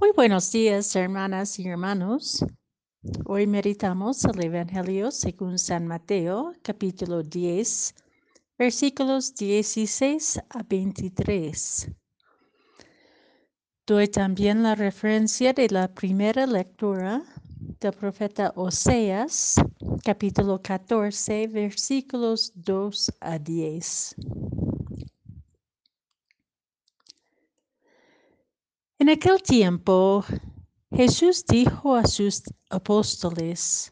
Muy buenos días, hermanas y hermanos. Hoy meditamos el Evangelio según San Mateo, capítulo 10, versículos 16 a 23. Doy también la referencia de la primera lectura del profeta Oseas, capítulo 14, versículos 2 a 10. En aquel tiempo Jesús dijo a sus apóstoles,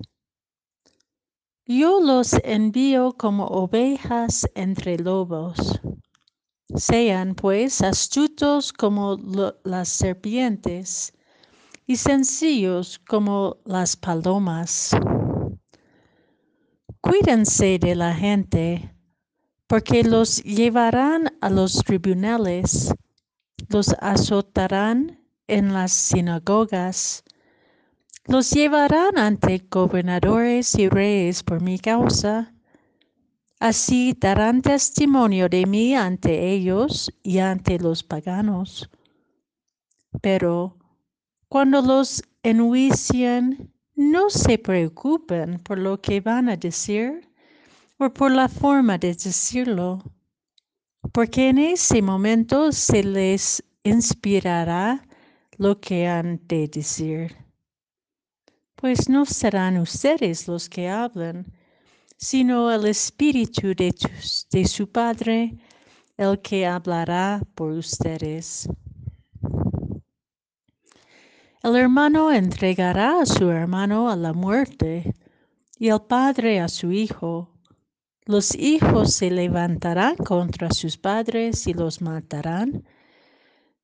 Yo los envío como ovejas entre lobos. Sean pues astutos como las serpientes y sencillos como las palomas. Cuídense de la gente, porque los llevarán a los tribunales los azotarán en las sinagogas, los llevarán ante gobernadores y reyes por mi causa. Así darán testimonio de mí ante ellos y ante los paganos. Pero cuando los enjuicien, no se preocupen por lo que van a decir o por la forma de decirlo porque en ese momento se les inspirará lo que han de decir. Pues no serán ustedes los que hablan, sino el Espíritu de, de su Padre el que hablará por ustedes. El hermano entregará a su hermano a la muerte y el padre a su hijo los hijos se levantarán contra sus padres y los matarán.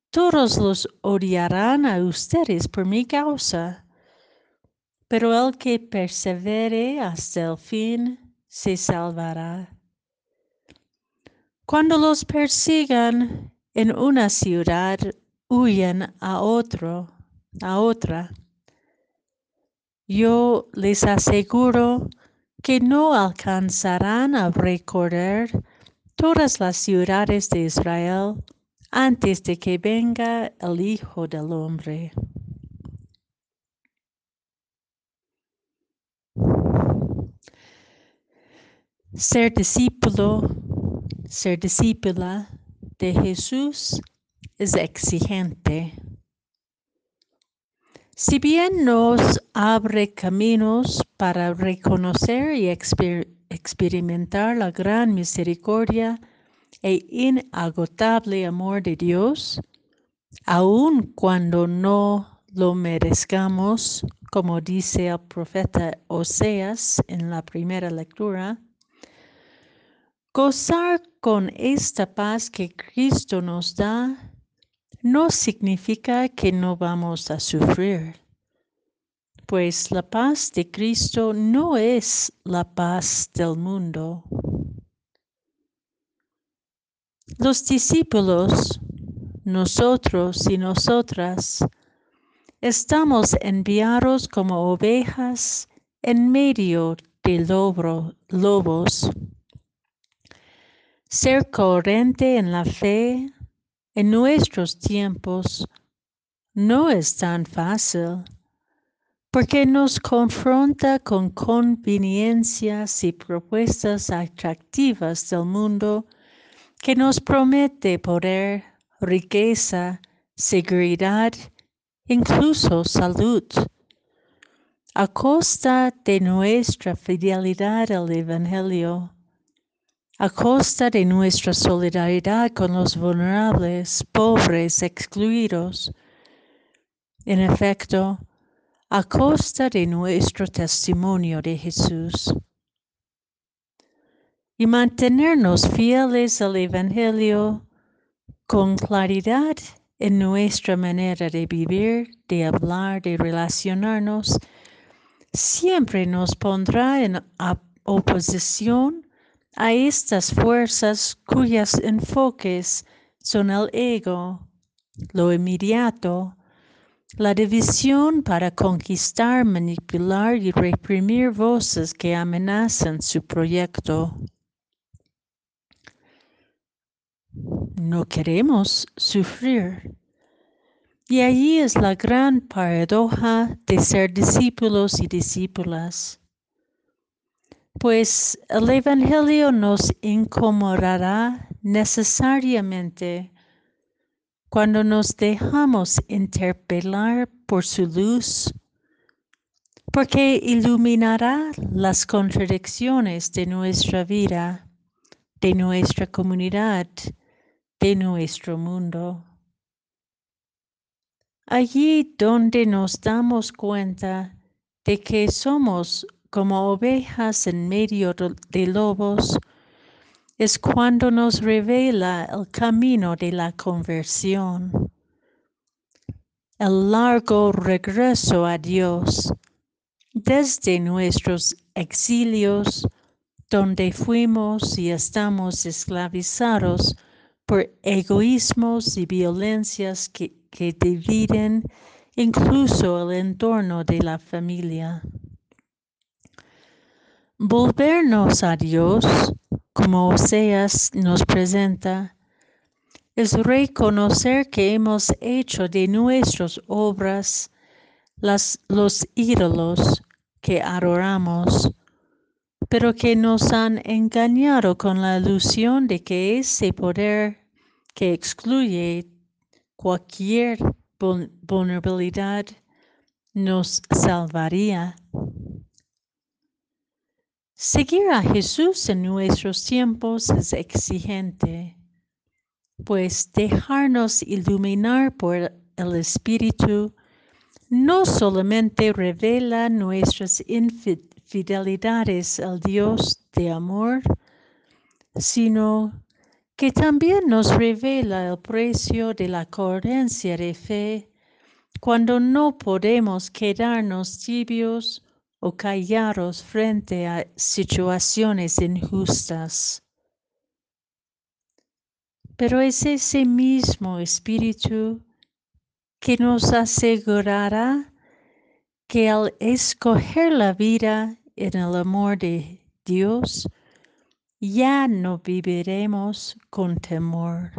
Todos los odiarán a ustedes por mi causa. Pero el que persevere hasta el fin se salvará. Cuando los persigan en una ciudad, huyen a otro, a otra. Yo les aseguro que no alcanzarán a recorrer todas las ciudades de Israel antes de que venga el Hijo del Hombre. Ser discípulo, ser discípula de Jesús es exigente. Si bien nos abre caminos para reconocer y experimentar la gran misericordia e inagotable amor de Dios, aun cuando no lo merezcamos, como dice el profeta Oseas en la primera lectura, gozar con esta paz que Cristo nos da no significa que no vamos a sufrir, pues la paz de Cristo no es la paz del mundo. Los discípulos, nosotros y nosotras, estamos enviados como ovejas en medio de lobos. Ser coherente en la fe, en nuestros tiempos no es tan fácil porque nos confronta con conveniencias y propuestas atractivas del mundo que nos promete poder, riqueza, seguridad, incluso salud, a costa de nuestra fidelidad al Evangelio a costa de nuestra solidaridad con los vulnerables, pobres, excluidos. En efecto, a costa de nuestro testimonio de Jesús. Y mantenernos fieles al Evangelio con claridad en nuestra manera de vivir, de hablar, de relacionarnos, siempre nos pondrá en oposición a estas fuerzas cuyos enfoques son el ego, lo inmediato, la división para conquistar, manipular y reprimir voces que amenazan su proyecto. No queremos sufrir. Y allí es la gran paradoja de ser discípulos y discípulas. Pues el Evangelio nos incomodará necesariamente cuando nos dejamos interpelar por su luz, porque iluminará las contradicciones de nuestra vida, de nuestra comunidad, de nuestro mundo. Allí donde nos damos cuenta de que somos como ovejas en medio de lobos, es cuando nos revela el camino de la conversión, el largo regreso a Dios desde nuestros exilios, donde fuimos y estamos esclavizados por egoísmos y violencias que, que dividen incluso el entorno de la familia. Volvernos a Dios como Oseas nos presenta, es reconocer que hemos hecho de nuestras obras las, los ídolos que adoramos, pero que nos han engañado con la ilusión de que ese poder que excluye cualquier vulnerabilidad nos salvaría. Seguir a Jesús en nuestros tiempos es exigente, pues dejarnos iluminar por el Espíritu no solamente revela nuestras infidelidades al Dios de amor, sino que también nos revela el precio de la coherencia de fe cuando no podemos quedarnos tibios o callaros frente a situaciones injustas. Pero es ese mismo espíritu que nos asegurará que al escoger la vida en el amor de Dios, ya no viviremos con temor.